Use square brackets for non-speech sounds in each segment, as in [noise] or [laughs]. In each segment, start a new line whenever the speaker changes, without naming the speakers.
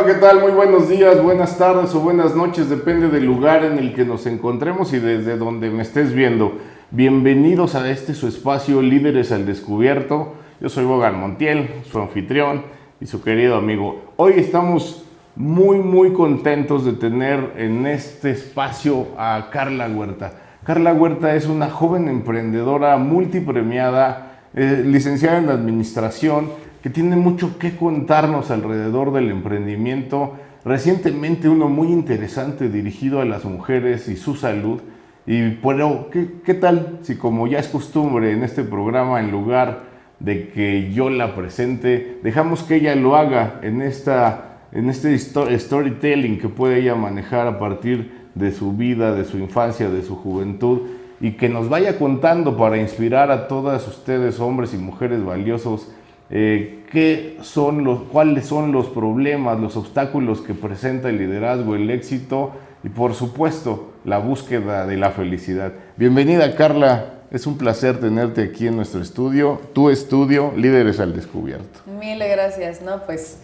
Hola, ¿qué tal? Muy buenos días, buenas tardes o buenas noches, depende del lugar en el que nos encontremos y desde donde me estés viendo. Bienvenidos a este su espacio Líderes al Descubierto. Yo soy Bogan Montiel, su anfitrión y su querido amigo. Hoy estamos muy, muy contentos de tener en este espacio a Carla Huerta. Carla Huerta es una joven emprendedora multipremiada, eh, licenciada en administración, que tiene mucho que contarnos alrededor del emprendimiento. Recientemente uno muy interesante dirigido a las mujeres y su salud. Y bueno, ¿qué, ¿qué, tal si como ya es costumbre en este programa, en lugar de que yo la presente, dejamos que ella lo haga en, esta, en este storytelling que puede ella manejar a partir de su vida, de su infancia, de su juventud, y que nos vaya contando para inspirar a todas ustedes, hombres y mujeres valiosos, eh, qué son los, cuáles son los problemas, los obstáculos que presenta el liderazgo, el éxito y por supuesto la búsqueda de la felicidad. Bienvenida Carla, es un placer tenerte aquí en nuestro estudio, tu estudio, Líderes al Descubierto.
Mil gracias, ¿no? Pues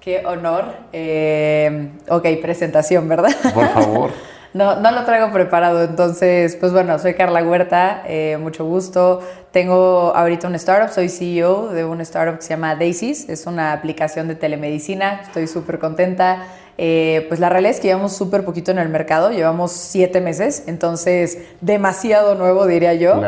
qué honor. Eh, ok, presentación, ¿verdad?
Por favor. [laughs]
No, no lo traigo preparado, entonces, pues bueno, soy Carla Huerta, eh, mucho gusto. Tengo ahorita un startup, soy CEO de un startup que se llama Daisies, es una aplicación de telemedicina, estoy súper contenta. Eh, pues la realidad es que llevamos súper poquito en el mercado, llevamos siete meses, entonces demasiado nuevo diría yo.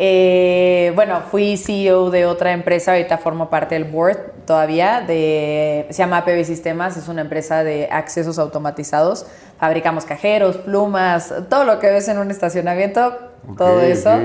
Eh, bueno, fui CEO de otra empresa, ahorita formo parte del board todavía, de, se llama PB Sistemas, es una empresa de accesos automatizados. Fabricamos cajeros, plumas, todo lo que ves en un estacionamiento, todo eso.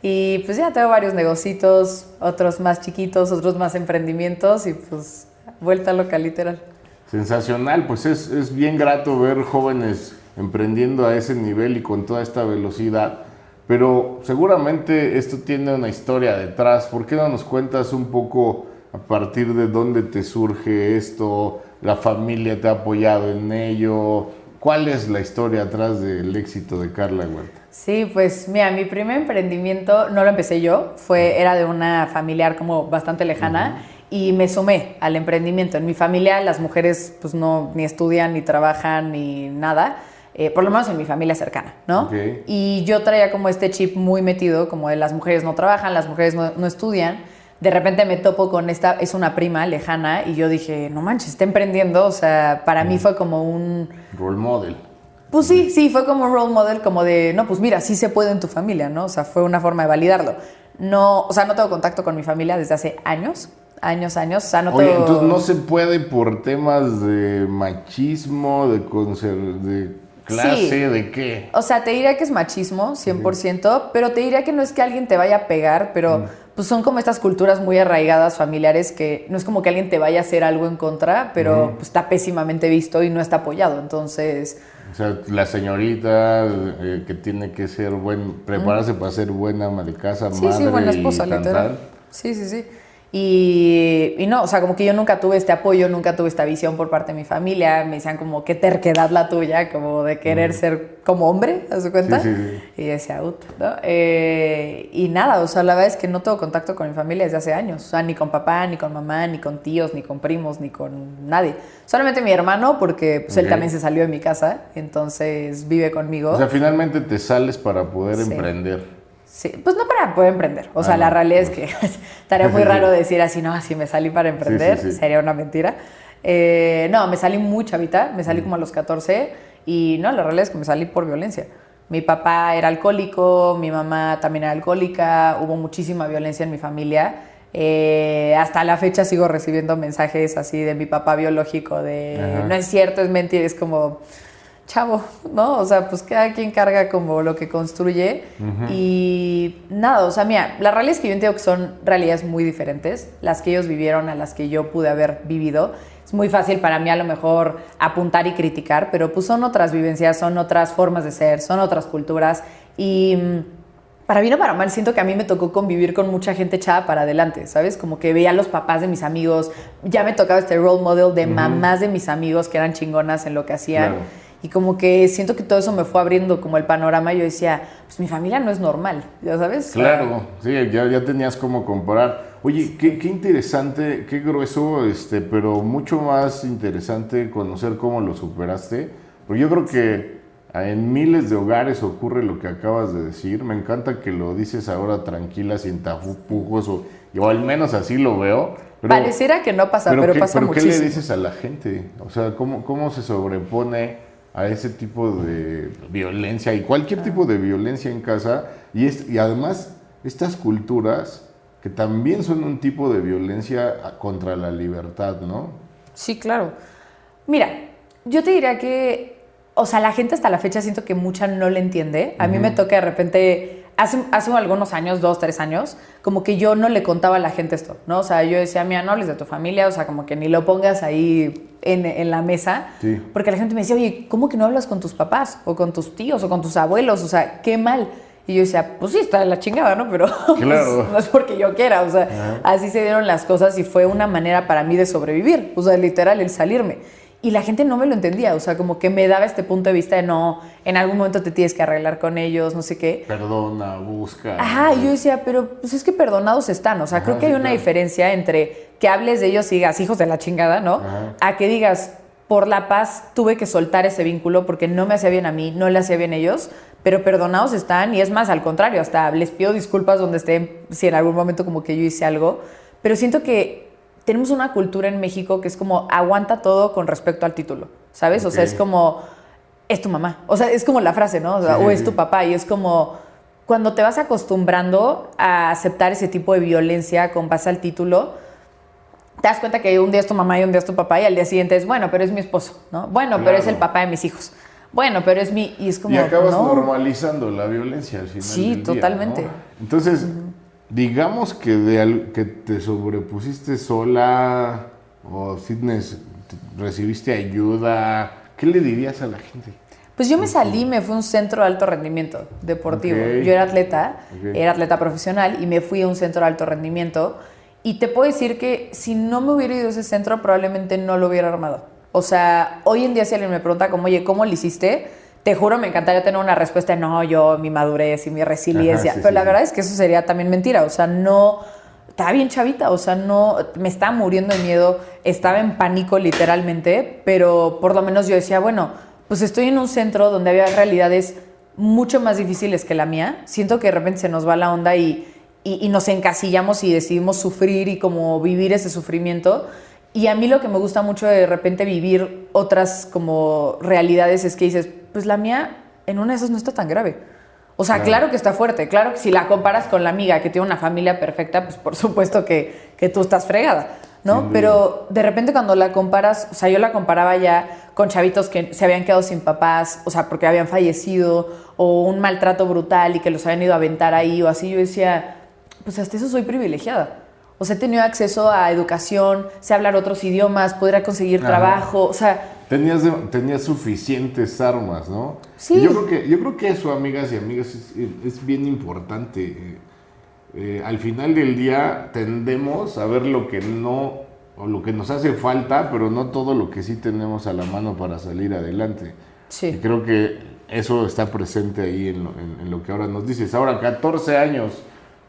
Y pues ya tengo varios negocios, otros más chiquitos, otros más emprendimientos y pues vuelta loca literal.
Sensacional, pues es, es bien grato ver jóvenes emprendiendo a ese nivel y con toda esta velocidad pero seguramente esto tiene una historia detrás. ¿Por qué no nos cuentas un poco a partir de dónde te surge esto? ¿La familia te ha apoyado en ello? ¿Cuál es la historia atrás del éxito de Carla Huerta?
Sí, pues mira, mi primer emprendimiento no lo empecé yo, fue, era de una familiar como bastante lejana y me sumé al emprendimiento. En mi familia las mujeres pues no ni estudian, ni trabajan, ni nada. Eh, por lo menos en mi familia cercana, ¿no? Y yo traía como este chip muy metido, como de las mujeres no trabajan, las mujeres no, estudian. De repente me topo con esta, es una prima lejana, y yo dije, no manches, está emprendiendo. O sea, para mí fue como un.
Role model.
Pues sí, sí, fue como un role model, como de, no, pues mira, sí se puede en tu familia, ¿no? O sea, fue una forma de validarlo. No, o sea, no tengo contacto con mi familia desde hace años, años, años. O sea, no
Oye, entonces no se puede por temas de machismo, de, de ¿Clase de qué?
O sea, te diría que es machismo, 100%, pero te diría que no es que alguien te vaya a pegar, pero mm. pues son como estas culturas muy arraigadas, familiares, que no es como que alguien te vaya a hacer algo en contra, pero pues, está pésimamente visto y no está apoyado. Entonces...
O sea, la señorita eh, que tiene que ser buen, prepararse para ser buena ama de casa,
sí, Sí, buena esposa, literal. Sí, sí, sí. Y, y, no, o sea, como que yo nunca tuve este apoyo, nunca tuve esta visión por parte de mi familia. Me decían como, qué terquedad la tuya, como de querer ser como hombre, ¿a su cuenta? Sí, sí, Y decía, ut, ¿no? Eh, y nada, o sea, la verdad es que no tengo contacto con mi familia desde hace años. O sea, ni con papá, ni con mamá, ni con tíos, ni con primos, ni con nadie. Solamente mi hermano, porque pues, él también se salió de mi casa, entonces vive conmigo.
O sea, finalmente te sales para poder emprender.
Sí, pues no para poder emprender. O sea, la realidad es que [laughs] estaría muy [laughs] raro decir así, no, así me salí para emprender, sería una mentira. Eh, no, me salí muy chavita, me salí como a los 14 y no, la realidad es que me salí por violencia. Mi papá era alcohólico, mi mamá también era alcohólica, hubo muchísima violencia en mi familia. Eh, hasta la fecha sigo recibiendo mensajes así de mi papá biológico de no es cierto, es mentira, es como chavo, ¿no? O sea, pues cada quien carga como lo que construye y nada, o sea, mira, la realidad es que yo entiendo que son realidades muy diferentes, las que ellos vivieron a las que yo pude haber vivido. Es muy fácil para mí a lo mejor apuntar y criticar, pero pues son otras vivencias, son otras formas de ser, son otras culturas y mm, para bien o para mal, siento que a mí me tocó convivir con mucha gente echada para adelante, ¿sabes? Como que veía a los papás de mis amigos, ya me tocaba este role model de mamás de mis amigos que eran chingonas en lo que hacían. Y como que siento que todo eso me fue abriendo como el panorama. Yo decía, pues mi familia no es normal, ¿ya sabes?
Claro, sí, ya, ya tenías como comparar. Oye, qué, qué, interesante, qué grueso, este, pero mucho más interesante conocer cómo lo superaste. Porque yo creo que en miles de hogares ocurre lo que acabas de decir. Me encanta que lo dices ahora tranquila, sin tapujos, o, o al menos así lo veo.
Pareciera que no pasa, pero, pasa
pero
¿Qué
le dices a la gente? O sea, ¿cómo, cómo se sobrepone a ese tipo de violencia y cualquier tipo de violencia en casa? Y, es, y además, estas culturas que también son un tipo de violencia contra la libertad, ¿no?
Sí, claro. Mira, yo te diría que, o sea, la gente hasta la fecha siento que mucha no le entiende. A mí me toca de repente, hace, hace algunos años, dos, tres años, como que yo no le contaba a la gente esto, ¿no? O sea, yo decía, mira, no hables de tu familia, o sea, como que ni lo pongas ahí en, en la mesa, sí. porque la gente me decía, oye, ¿cómo que no hablas con tus papás, o con tus tíos, o con tus abuelos? O sea, qué mal. Y yo decía, pues sí, está de la chingada, ¿no? Pero [laughs] pues, no es porque yo quiera, o sea, así se dieron las cosas y fue una manera para mí de sobrevivir, o sea, literal, el salirme. Y la gente no me lo entendía, o sea, como que me daba este punto de vista de no, en algún momento te tienes que arreglar con ellos, no sé qué.
Perdona, busca.
Ajá, y yo decía, pero pues es que perdonados están, o sea, creo que hay una diferencia entre que hables de ellos y digas, hijos de la chingada, ¿no? A que digas, por la paz tuve que soltar ese vínculo porque no me hacía bien a mí, no le hacía bien a ellos, pero perdonados están y es más, al contrario, hasta les pido disculpas donde estén, si en algún momento como que yo hice algo, pero siento que tenemos una cultura en México que es como aguanta todo con respecto al título, ¿sabes? O sea, es como, es tu mamá, o sea, es como la frase, ¿no? O, es tu papá y es como cuando te vas acostumbrando a aceptar ese tipo de violencia con base al título, te das cuenta que un día es tu mamá y un día es tu papá y al día siguiente es, bueno, pero es mi esposo, ¿no? Bueno, pero es el papá de mis hijos. Bueno, pero es mi... Y es como...
Y acabas normalizando la violencia al final.
Sí, totalmente.
Entonces, digamos que, de, que te sobrepusiste sola o fitness, recibiste ayuda, ¿qué le dirías a la gente?
Pues yo me salí, me fui a un centro de alto rendimiento deportivo. Yo era atleta, era atleta profesional y me fui a un centro de alto rendimiento. Y te puedo decir que si no me hubiera ido a ese centro, probablemente no lo hubiera armado. O sea, hoy en día si alguien me pregunta como, oye, ¿cómo lo hiciste? Te juro, me encantaría tener una respuesta no, yo, mi madurez y mi resiliencia. Pero la verdad es que eso sería también mentira. O sea, no... Estaba bien chavita, o sea, no... Me estaba muriendo de miedo, estaba en pánico literalmente, pero por lo menos yo decía, bueno, pues estoy en un centro donde había realidades mucho más difíciles que la mía. Siento que de repente se nos va la onda y, y, y nos encasillamos y decidimos sufrir y como vivir ese sufrimiento. Y a mí lo que me gusta mucho de, repente vivir otras como realidades es que dices, pues la mía en una de esas no está tan grave. O sea, claro. que está fuerte, claro que si la comparas con la amiga que tiene una familia perfecta, pues por supuesto que, que tú estás fregada, ¿no? Pero de repente cuando la comparas, o sea, yo la comparaba ya con chavitos que se habían quedado sin papás, o sea, porque habían fallecido, o un maltrato brutal y que los habían ido a aventar ahí o así, yo decía, pues hasta eso soy privilegiada. O sea, he tenido acceso a educación, sé hablar otros idiomas, podría conseguir trabajo, o sea...
Tenías, tenías suficientes armas, ¿no?
Sí.
yo creo que, yo creo que eso, amigas y amigas, es, bien importante. Eh, al final del día tendemos a ver lo que no, o lo que nos hace falta, pero no todo lo que sí tenemos a la mano para salir adelante.
Sí.
Y creo que eso está presente ahí en lo, en lo que ahora nos dices. Ahora, 14 años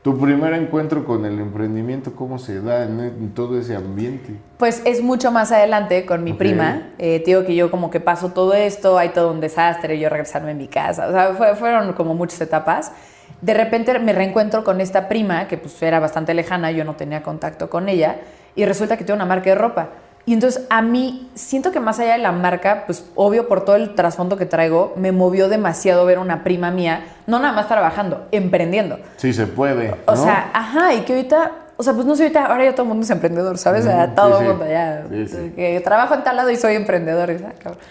tu primer encuentro con el emprendimiento, ¿cómo se da en, todo ese ambiente?
Pues es mucho más adelante con mi prima. Eh, te digo que yo como que paso todo esto, hay todo un desastre, yo regresarme a mi casa. O sea, fueron como muchas etapas. De repente me reencuentro con esta prima, que pues era bastante lejana, yo no tenía contacto con ella, y resulta que tiene una marca de ropa. Y entonces a mí, siento que más allá de la marca, pues obvio por todo el trasfondo que traigo, me movió demasiado ver una prima mía, no nada más trabajando, emprendiendo.
Sí, se puede.
O sea, ajá, y que ahorita o sea, pues no sé, ahorita, ahora ya todo el mundo es emprendedor, ¿sabes? O sea, todo el mundo ya. Que trabajo en tal lado y soy emprendedor.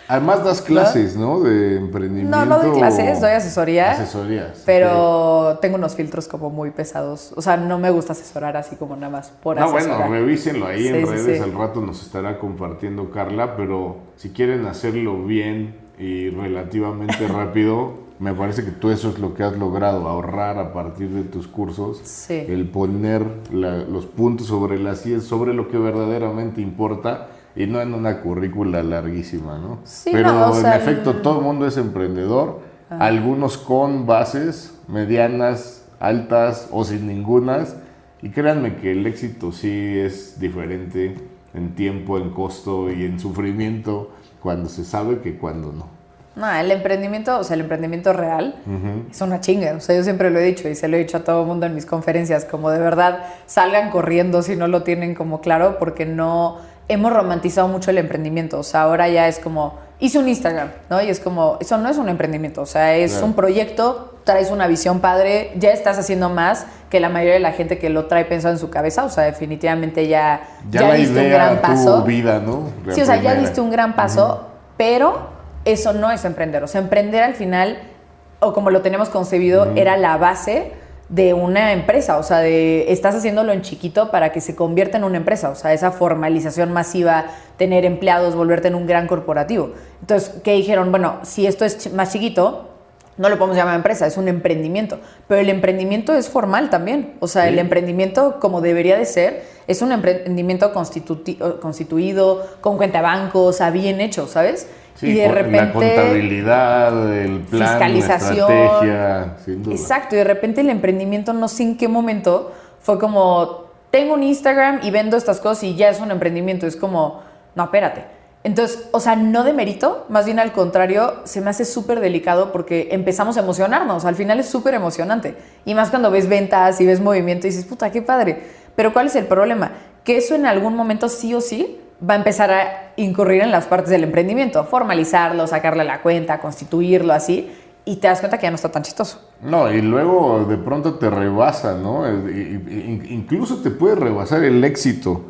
Además das clases, ¿no? De emprendimiento.
No, no doy clases, doy asesoría.
Asesorías.
Pero tengo unos filtros como muy pesados. O sea, no me gusta asesorar así como nada más por
No, bueno, revísenlo ahí en redes. Al rato nos estará compartiendo Carla, pero si quieren hacerlo bien y relativamente [laughs] rápido me parece que tú eso es lo que has logrado, ahorrar a partir de tus cursos, el poner los puntos sobre las IES, sobre lo que verdaderamente importa y no en una currícula larguísima, ¿no? Sí, Pero en efecto, todo el mundo es emprendedor, algunos con bases medianas, altas o sin ningunas, y créanme que el éxito sí es diferente en tiempo, en costo y en sufrimiento cuando se sabe que cuando no.
No, el emprendimiento, o sea, el emprendimiento real es una chinga. O sea, yo siempre lo he dicho y se lo he dicho a todo el mundo en mis conferencias, como de verdad salgan corriendo si no lo tienen como claro, porque no hemos romantizado mucho el emprendimiento. O sea, ahora ya es como, hice un Instagram, ¿no? Y es como, eso no es un emprendimiento, o sea, es un proyecto, traes una visión padre, ya estás haciendo más que la mayoría de la gente que lo trae pensado en su cabeza, o sea, definitivamente ya,
ya, diste un gran paso. vida, ¿no?
sí, o sea, ya diste un gran paso, pero eso no es emprender. O sea, emprender al final, o como lo tenemos concebido, era la base de una empresa, o sea, de estás haciéndolo en chiquito para que se convierta en una empresa, o sea, esa formalización masiva, tener empleados, volverte en un gran corporativo. Entonces, ¿qué dijeron? Bueno, si esto es más chiquito, no lo podemos llamar empresa, es un emprendimiento, pero el emprendimiento es formal también, o sea, el emprendimiento como debería de ser, es un emprendimiento constituido, con cuenta de banco, o sea, bien hecho, ¿sabes?
Y de repente. La contabilidad, el plan, fiscalización. La estrategia, sin duda.
Exacto, y de repente el emprendimiento, no sé en qué momento, fue como: tengo un Instagram y vendo estas cosas y ya es un emprendimiento. Es como, no, espérate. Entonces, o sea, no de mérito, más bien al contrario, se me hace súper delicado porque empezamos a emocionarnos. Al final es súper emocionante. Y más cuando ves ventas y ves movimiento y dices, puta, qué padre. Pero ¿cuál es el problema? Que eso en algún momento sí o sí va a empezar a incurrir en las partes del emprendimiento, formalizarlo, sacarle la cuenta, constituirlo así, y te das cuenta que ya no está tan chistoso.
No, y luego de pronto te rebasa, ¿no? Incluso te puede rebasar el éxito.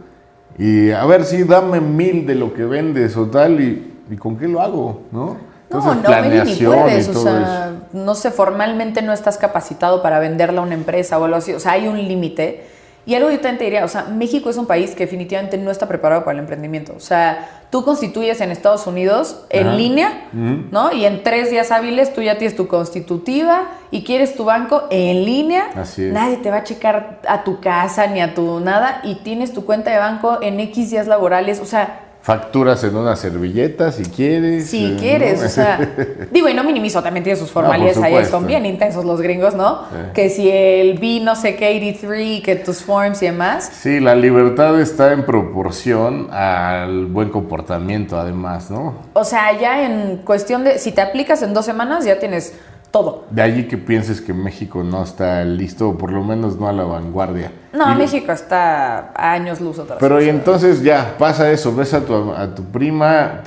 Y a ver, si dame mil de lo que vendes o tal, y, con qué lo hago, ¿no?
Entonces, no, no, planeación ni puedes, o sea, no sé, formalmente no estás capacitado para venderla a una empresa o algo así, o sea, hay un límite y algo yo también te diría, o sea, México es un país que definitivamente no está preparado para el emprendimiento. O sea, tú constituyes en Estados Unidos en línea, ¿no? Y en tres días hábiles tú ya tienes tu constitutiva y quieres tu banco en línea.
Así es.
Nadie te va a checar a tu casa ni a tu nada y tienes tu cuenta de banco en X días laborales. O sea,
Facturas en una servilleta si quieres.
Si eh, quieres, o sea. [laughs] digo, y no minimizo, también tiene sus formalidades ahí, son bien intensos los gringos, ¿no? Que si el B no sé qué, 83, que tus forms y demás.
Sí, la libertad está en proporción al buen comportamiento, además, ¿no?
O sea, ya en cuestión de. Si te aplicas en dos semanas, ya tienes todo.
De allí que pienses que México no está listo, o por lo menos no a la vanguardia.
No, México está a años luz otra vez.
Pero y entonces ya pasa eso, ves a tu, a tu prima,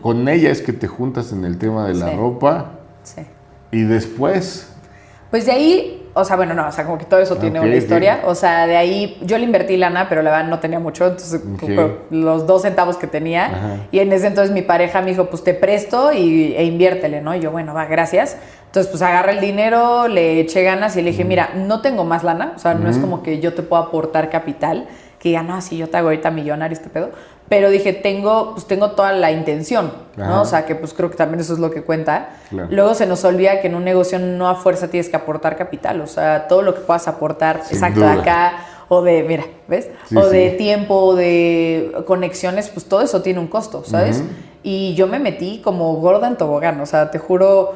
con ella es que te juntas en el tema de la ropa. Sí. Y después...
Pues de ahí o sea, bueno, no, o sea, como que todo eso tiene una historia. O sea, de ahí yo le invertí lana, pero la verdad no tenía mucho, entonces los dos centavos que tenía. Y en ese entonces mi pareja me dijo, pues te presto y, e inviértele, ¿no? Y yo, bueno, va, gracias. Entonces, pues agarra el dinero, le eché ganas y le dije, mira, no tengo más lana, o sea, no es como que yo te pueda aportar capital, que no, si yo te hago ahorita millonario este pedo. Pero dije, tengo, pues tengo toda la intención, ¿no? O sea, que pues creo que también eso es lo que cuenta. Luego se nos olvida que en un negocio no a fuerza tienes que aportar capital, o sea, todo lo que puedas aportar, exacto, de acá, o de, mira, ¿ves? o de tiempo, o de conexiones, pues todo eso tiene un costo, ¿sabes? Y yo me metí como gorda en tobogán, o sea, te juro,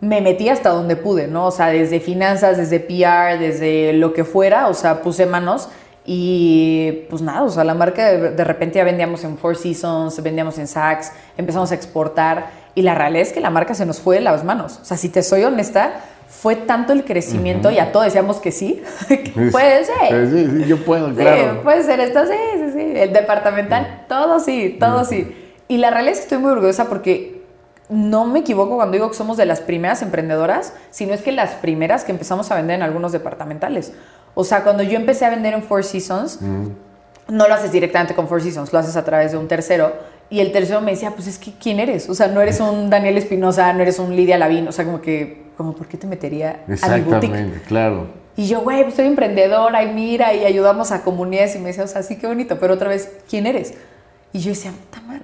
me metí hasta donde pude, ¿no? O sea, desde finanzas, desde PR, desde lo que fuera, o sea, puse manos y pues nada, o sea, la marca de, repente ya vendíamos en Four Seasons, vendíamos en Saks, empezamos a exportar y la realidad es que la marca se nos fue de las manos. O sea, si te soy honesta, fue tanto el crecimiento y a todos decíamos que sí. [laughs] puede ser.
Sí, sí, yo puedo, claro.
puede ser esto, sí, sí, sí. El departamental, todo sí, todo sí. Y la realidad es que estoy muy orgullosa porque no me equivoco cuando digo que somos de las primeras emprendedoras, sino es que las primeras que empezamos a vender en algunos departamentales. O sea, cuando yo empecé a vender en Four Seasons, no lo haces directamente con Four Seasons, lo haces a través de un tercero. Y el tercero me decía, pues es que, ¿quién eres? O sea, no eres un Daniel Espinosa, no eres un Lidia Lavín. O sea, como que, como, ¿por qué te metería a mi boutique?
claro.
Y yo, güey, pues soy emprendedora y mira, y ayudamos a comunidades. Y me decía, o sea, sí, qué bonito. Pero otra vez, ¿quién eres? Y yo decía,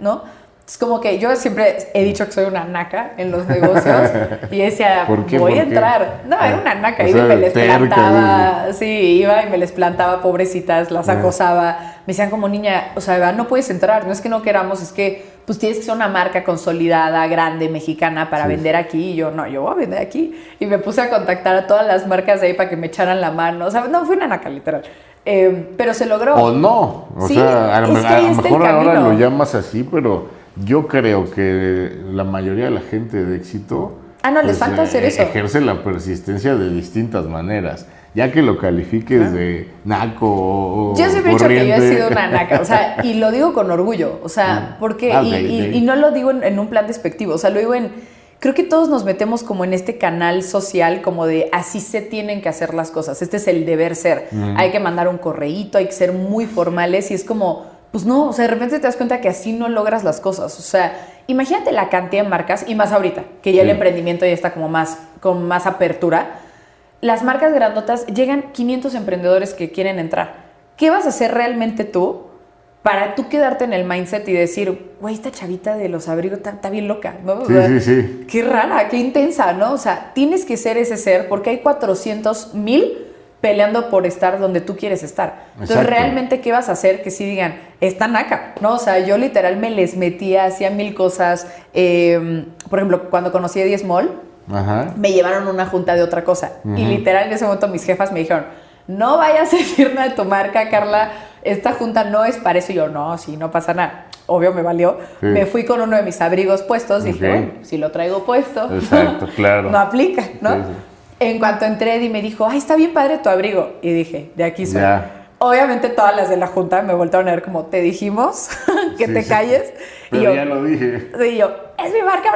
¿no? Es como que yo siempre he dicho que soy una naca en los negocios [laughs] y decía, voy a entrar. No, era una naca. y me les plantaba, sí, iba y me les plantaba, pobrecitas, las acosaba. Me decían como niña, o sea, no puedes entrar, no es que no queramos, es que pues tienes que ser una marca consolidada, grande, mexicana para vender aquí. Y yo, no, yo voy a vender aquí. Y me puse a contactar a todas las marcas de ahí para que me echaran la mano. O sea, no, fue una naca, literal. Eh, pero se logró.
O no. O sea, a, lo mejor ahora lo llamas así, pero yo creo que la mayoría de la gente de éxito.
Ah, no, les pues, falta hacer eh, eso.
Ejerce la persistencia de distintas maneras. Ya que lo califiques de naco o.
Yo siempre he dicho que yo he sido una naca, o sea, [laughs] y lo digo con orgullo, o sea, porque. Ah, y, no lo digo en, un plan despectivo, o sea, lo digo en. Creo que todos nos metemos como en este canal social, como de así se tienen que hacer las cosas. Este es el deber ser. Hay que mandar un correíto, hay que ser muy formales y es como pues no, o sea, de repente te das cuenta que así no logras las cosas. O sea, imagínate la cantidad de marcas, y más ahorita, que ya el emprendimiento ya está como más, con más apertura. Las marcas grandotas llegan 500 emprendedores que quieren entrar. ¿Qué vas a hacer realmente tú para tú quedarte en el mindset y decir, güey, esta chavita de los abrigos está, bien loca, ¿no?
sí, sí, sí.
Qué rara, qué intensa, ¿no? O sea, tienes que ser ese ser porque hay 400 mil peleando por estar donde tú quieres estar. Entonces, realmente, ¿qué vas a hacer? Que si digan, están acá, ¿no? O sea, yo literal me les metía, hacía mil cosas. Em, por ejemplo, cuando conocí a Diez Mall, me llevaron a una junta de otra cosa. Y literal, en ese momento mis jefas me dijeron, no vayas a [laughs] decir nada de tu marca, Carla. Esta junta no es para eso. Y yo, no, sí, no pasa nada. Obvio, me valió. Me fui con uno de mis abrigos puestos. y Dije, bueno, si lo traigo puesto,
Exacto, [laughs] claro.
no aplica, ¿no? En cuanto entré, Eddie me dijo, ay, está bien padre tu abrigo. Y dije, de aquí soy. Obviamente todas las de la junta me voltaron a ver como, te dijimos [laughs] que te calles.
y yo, ya lo dije.
Y yo, es mi marca,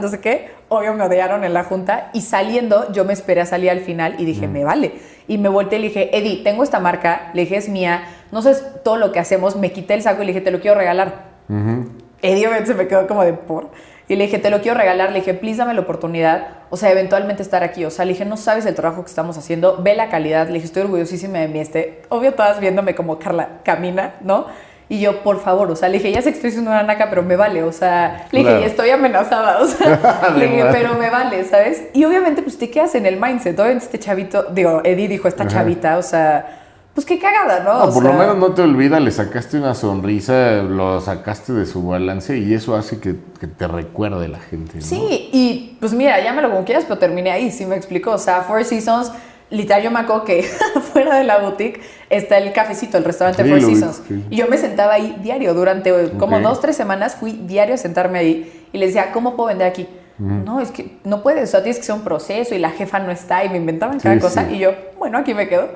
no sé qué. Obvio me odiaron en la junta y saliendo yo me esperé a salir al final y dije, me vale. Y me volteé y le dije, Eddie, tengo esta marca, le dije, es mía, no sé todo lo que hacemos, me quité el saco y le dije, te lo quiero regalar. Eddie obviamente se me quedó como de por. Y le dije, te lo quiero regalar. Le dije, please dame la oportunidad. O sea, eventualmente estar aquí. O sea, le dije, no sabes el trabajo que estamos haciendo. Ve la calidad. Le dije, estoy orgullosísima de mí. Este, obvio, todas viéndome como Carla camina, ¿no? Y yo, por favor, o sea, le dije, ya sé que estoy siendo una naca, pero me vale, o sea, le dije, y estoy amenazada, o sea, [laughs] le dije, pero me vale, ¿sabes? Y obviamente, pues te quedas en el mindset, obviamente este chavito, digo, Eddie dijo, esta chavita, o sea, pues qué cagada, ¿no?
No, por lo menos no te olvidas, le sacaste una sonrisa, lo sacaste de su balance y eso hace que, te recuerde la gente. ¿no?
Sí, y pues mira, llámalo como quieras, pero terminé ahí, sí me explico. O sea, Four Seasons, literal, yo me acuerdo que [laughs] fuera de la boutique está el cafecito, el restaurante Four Seasons. Y yo me sentaba ahí diario, durante como dos, tres semanas fui diario a sentarme ahí y le decía, ¿cómo puedo vender aquí? No, es que no puedes, o sea, tienes que ser un proceso y la jefa no está y me inventaban cada cosa y yo, bueno, aquí me quedo.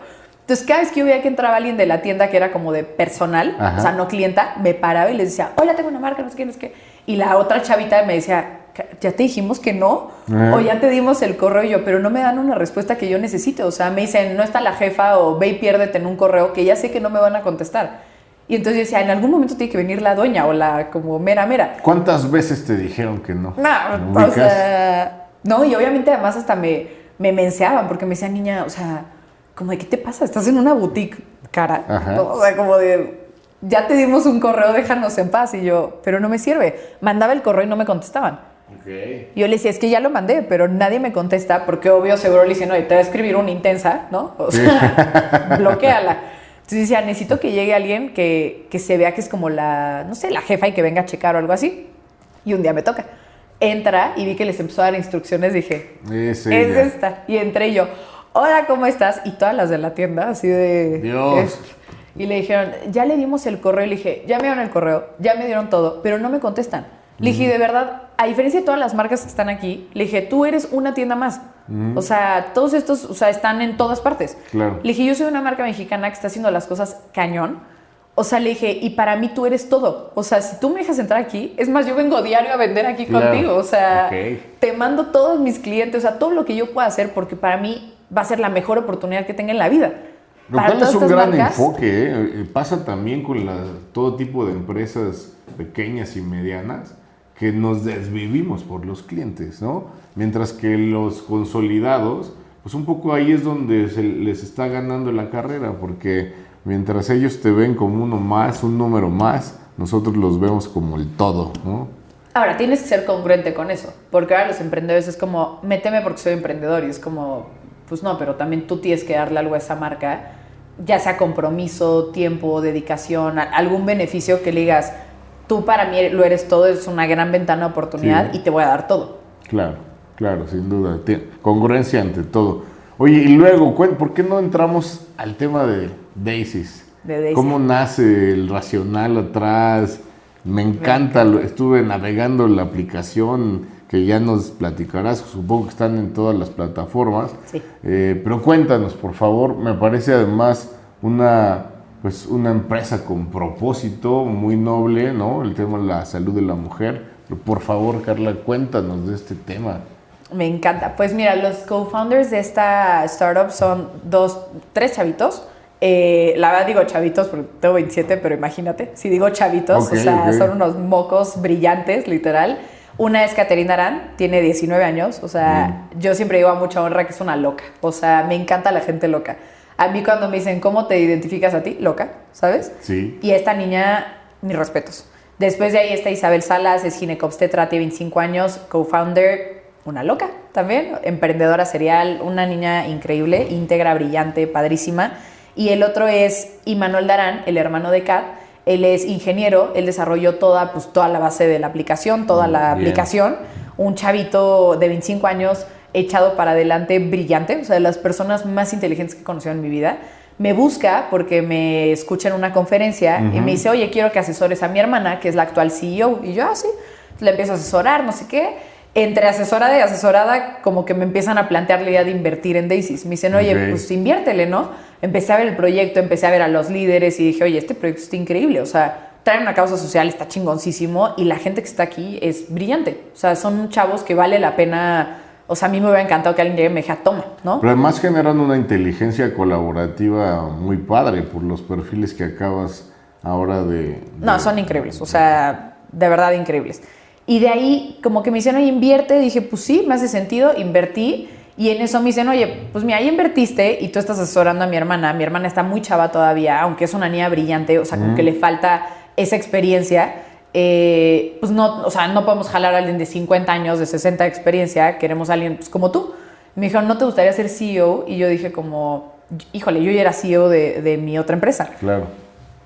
Entonces, cada vez que yo veía que entraba alguien de la tienda que era como de personal, o sea, no clienta, me paraba y les decía, hola, tengo una marca, no sé qué, no sé qué. Y la otra chavita me decía, ya te dijimos que no, o ya te dimos el correo y yo, pero no me dan una respuesta que yo necesite. O sea, me dicen, no está la jefa o ve y piérdete en un correo que ya sé que no me van a contestar. Y entonces yo decía, en algún momento tiene que venir la dueña o la como mera mera.
¿Cuántas veces te dijeron que no?
No, o sea, no, y obviamente además hasta me, me menseaban porque me decían, niña, o sea, como de, ¿qué te pasa? Estás en una boutique cara. O sea, como de, ya te dimos un correo, déjanos en paz. Y yo, pero no me sirve. Mandaba el correo y no me contestaban. Okay. Yo le decía, es que ya lo mandé, pero nadie me contesta, porque obvio seguro le dicen, oye, te va a escribir una intensa, ¿no? O sea, [laughs] bloqueala. Entonces decía, necesito que llegue alguien que, que se vea que es como la, no sé, la jefa y que venga a checar o algo así. Y un día me toca. Entra y vi que les empezó a dar instrucciones, dije, es esta. Y entré yo, hola, ¿cómo estás? Y todas las de la tienda, así de...
Dios.
y le dijeron, ya le dimos el correo. Y le dije, ya me dieron el correo, ya me dieron todo, pero no me contestan. Le dije, de verdad, a diferencia de todas las marcas que están aquí, le dije, tú eres una tienda más. O sea, todos estos, o sea, están en todas partes.
Claro.
Le dije, yo soy una marca mexicana que está haciendo las cosas cañón. O sea, le dije, y para mí tú eres todo. O sea, si tú me dejas entrar aquí, es más, yo vengo diario a vender aquí contigo. O sea, te mando todos mis clientes, o sea, todo lo que yo pueda hacer, porque para mí va a ser la mejor oportunidad que tenga en la vida.
Lo cual es un gran enfoque. ¿eh? ¿eh? Pasa también con todo tipo de empresas pequeñas y medianas que nos desvivimos por los clientes, ¿no? Mientras que los consolidados, pues un poco ahí es donde se les está ganando la carrera, porque mientras ellos te ven como uno más, un número más, nosotros los vemos como el todo, ¿no?
Ahora, tienes que ser congruente con eso, porque ahora los emprendedores es como, méteme porque soy emprendedor, y es como, pues no, pero también tú tienes que darle algo a esa marca, ya sea compromiso, tiempo, dedicación, algún beneficio que le digas, tú para mí lo eres todo, es una gran ventana de oportunidad y te voy a dar todo.
Claro, claro, sin duda. Congruencia ante todo. Oye, y luego, ¿por qué no entramos al tema de Daisies? De Daisy. ¿Cómo nace el racional atrás? Me encanta, estuve navegando la aplicación que ya nos platicarás, supongo que están en todas las plataformas. Sí. Eh, pero cuéntanos, por favor, me parece además una, pues una empresa con propósito muy noble, ¿no? El tema de la salud de la mujer. Pero por favor, Carla, cuéntanos de este tema.
Me encanta. Pues mira, los co-founders de esta startup son dos, tres chavitos eh, la verdad digo chavitos porque tengo 27, pero imagínate, si digo chavitos, o sea, son unos mocos brillantes, literal. Una es Caterina Arán, tiene 19 años, o sea, mm. yo siempre digo a mucha honra que es una loca, o sea, me encanta la gente loca. A mí cuando me dicen, ¿cómo te identificas a ti? Loca, ¿sabes?
Sí.
Y esta niña, mis respetos. Después de ahí está Isabel Salas, es ginecobstetra, tiene 25 años, co-founder, una loca también, emprendedora serial, una niña increíble, íntegra, brillante, padrísima. Y el otro es Immanuel Darán, el hermano de Kat. Él es ingeniero, él desarrolló toda, pues, toda la base de la aplicación, toda la aplicación. Un chavito de 25 años echado para adelante, brillante, o sea, de las personas más inteligentes que he conocido en mi vida. Me busca porque me escucha en una conferencia y me dice, oye, quiero que asesores a mi hermana, que es la actual CEO. Y yo, ah, sí. Le empiezo a asesorar, no sé qué entre asesorada y asesorada, como que me empiezan a plantear la idea de invertir en Daisies. Me dicen, oye, pues inviértele, ¿no? Empecé a ver el proyecto, empecé a ver a los líderes y dije, oye, este proyecto está increíble. O sea, trae una causa social, está chingoncísimo y la gente que está aquí es brillante. O sea, son chavos que vale la pena. O sea, a mí me hubiera encantado que alguien llegue y me dijera, toma, ¿no?
Pero además generan una inteligencia colaborativa muy padre por los perfiles que acabas ahora de...
No, son increíbles. O sea, de verdad increíbles. Y de ahí, como que me oye, invierte. Dije, pues sí, me hace sentido, invertí. Y en eso me dicen, oye, pues mira, ahí invertiste y tú estás asesorando a mi hermana. Mi hermana está muy chava todavía, aunque es una niña brillante, o sea, como que le falta esa experiencia. Eh, pues no, o sea, no podemos jalar a alguien de 50 años, de 60 de experiencia, queremos a alguien pues, como tú. Me dijeron, ¿no te gustaría ser CEO? Y yo dije como, híjole, yo ya era CEO de, de mi otra empresa.
Claro.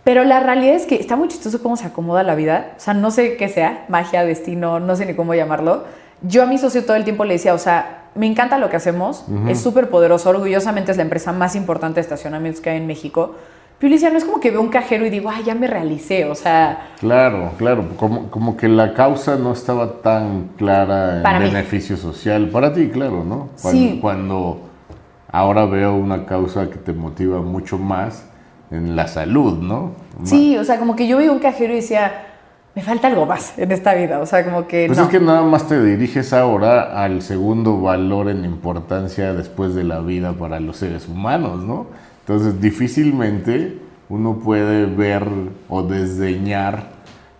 Pero la realidad es que está muy chistoso cómo se acomoda la vida. O sea, no sé qué sea, magia, destino, no sé ni cómo llamarlo. Yo a mi socio todo el tiempo le decía, o sea, me encanta lo que hacemos, es súper poderoso, orgullosamente es la empresa más importante de estacionamientos que hay en México. Pero le decía, no es como que veo un cajero y digo, ay, ya me realicé, o sea...
Claro, claro, como, como que la causa no estaba tan clara en beneficio social. Para ti, claro, ¿no? Cuando, sí. Cuando ahora veo una causa que te motiva mucho más, en la salud, ¿no?
Sí, o sea, como que yo vi un cajero y decía, me falta algo más en esta vida, o sea, como que...
Pues es que nada más te diriges ahora al segundo valor en importancia después de la vida para los seres humanos, ¿no? Entonces, difícilmente uno puede ver o desdeñar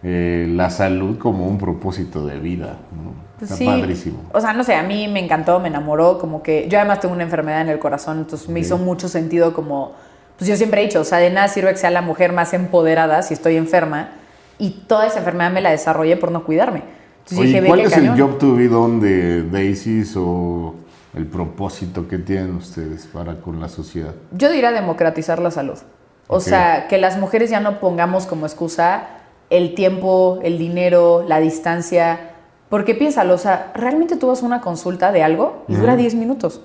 eh, la salud como un propósito de vida, ¿no? Está sí. padrísimo.
O sea, no sé, a mí me encantó, me enamoró, como que yo además tengo una enfermedad en el corazón, entonces me hizo mucho sentido como pues yo siempre he dicho, o sea, de nada sirve que sea la mujer más empoderada si estoy enferma y toda esa enfermedad me la desarrollé por no cuidarme.
Entonces ¿Cuál es el job to be done de Daisies o el propósito que tienen ustedes para con la sociedad?
Yo diría democratizar la salud. O sea, que las mujeres ya no pongamos como excusa el tiempo, el dinero, la distancia. Porque piénsalo, o sea, realmente tú vas a una consulta de algo y dura 10 minutos.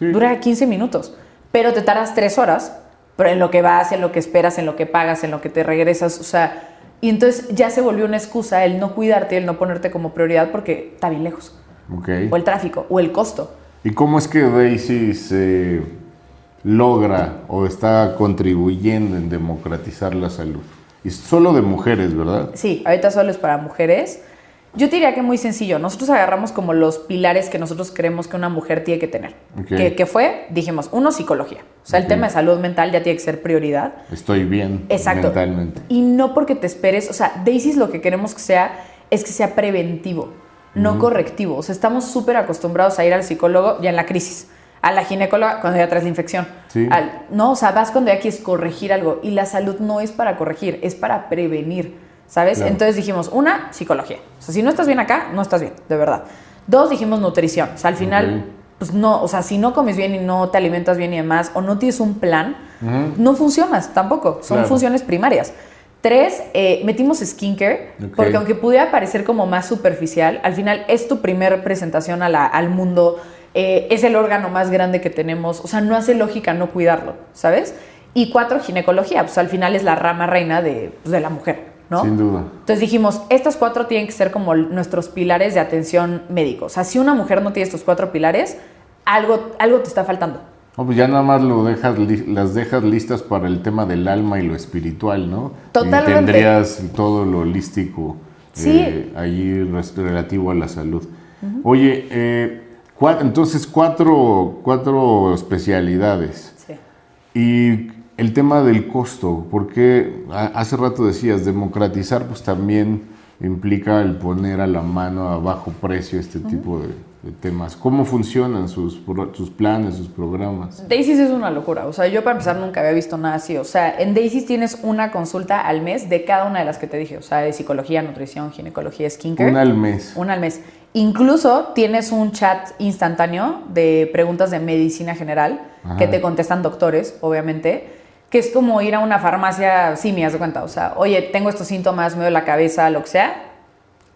Dura 15 minutos. Pero te tardas 3 horas pero en lo que vas, en lo que esperas, en lo que pagas, en lo que te regresas, o sea, y entonces ya se volvió una excusa el no cuidarte, el no ponerte como prioridad porque está bien lejos.
Okay.
O el tráfico, o el costo.
¿Y cómo es que Daisy se logra o está contribuyendo en democratizar la salud? Y solo de mujeres, ¿verdad?
Sí, ahorita solo es para mujeres. Yo te diría que muy sencillo. Nosotros agarramos como los pilares que nosotros creemos que una mujer tiene que tener. Que, fue, dijimos, uno, psicología. O sea, el tema de salud mental ya tiene que ser prioridad.
Estoy bien
Exacto.
mentalmente.
Y no porque te esperes, o sea, Daisy lo que queremos que sea es que sea preventivo, no correctivo. O sea, estamos súper acostumbrados a ir al psicólogo ya en la crisis, a la ginecóloga cuando ya traes la infección.
Sí.
no, o sea, vas cuando ya quieres corregir algo. Y la salud no es para corregir, es para prevenir. ¿Sabes? Entonces dijimos, una, psicología. O sea, si no estás bien acá, no estás bien, de verdad. Dos, dijimos nutrición. O sea, al final, pues no, o sea, si no comes bien y no te alimentas bien y demás, o no tienes un plan, no funcionas tampoco. Son funciones primarias. Tres, eh, metimos skincare, porque aunque pudiera parecer como más superficial, al final es tu primer presentación al mundo, eh, es el órgano más grande que tenemos, o sea, no hace lógica no cuidarlo, ¿sabes? Y cuatro, ginecología, pues al final es la rama reina de, pues, de la mujer, ¿no?
Sin duda.
Entonces dijimos, estos cuatro tienen que ser como nuestros pilares de atención médico. O sea, si una mujer no tiene estos cuatro pilares, algo, algo te está faltando.
No, pues ya nada más lo dejas, las dejas listas para el tema del alma y lo espiritual, ¿no?
Totalmente.
Y tendrías todo lo holístico eh, ahí relativo a la salud. Oye, eh, entonces cuatro, cuatro especialidades. Sí. Y el tema del costo, porque hace rato decías, democratizar pues también implica el poner a la mano a bajo precio este tipo de temas. ¿Cómo funcionan sus, sus planes, sus programas?
Daisy es una locura. O sea, yo para empezar nunca había visto nada así. O sea, en Daisy tienes una consulta al mes de cada una de las que te dije. O sea, de psicología, nutrición, ginecología, skincare.
Una al mes.
Una al mes. Incluso tienes un chat instantáneo de preguntas de medicina general que te contestan doctores, obviamente que es como ir a una farmacia, sí, me has de cuenta, o sea, oye, tengo estos síntomas, me duele la cabeza, lo que sea,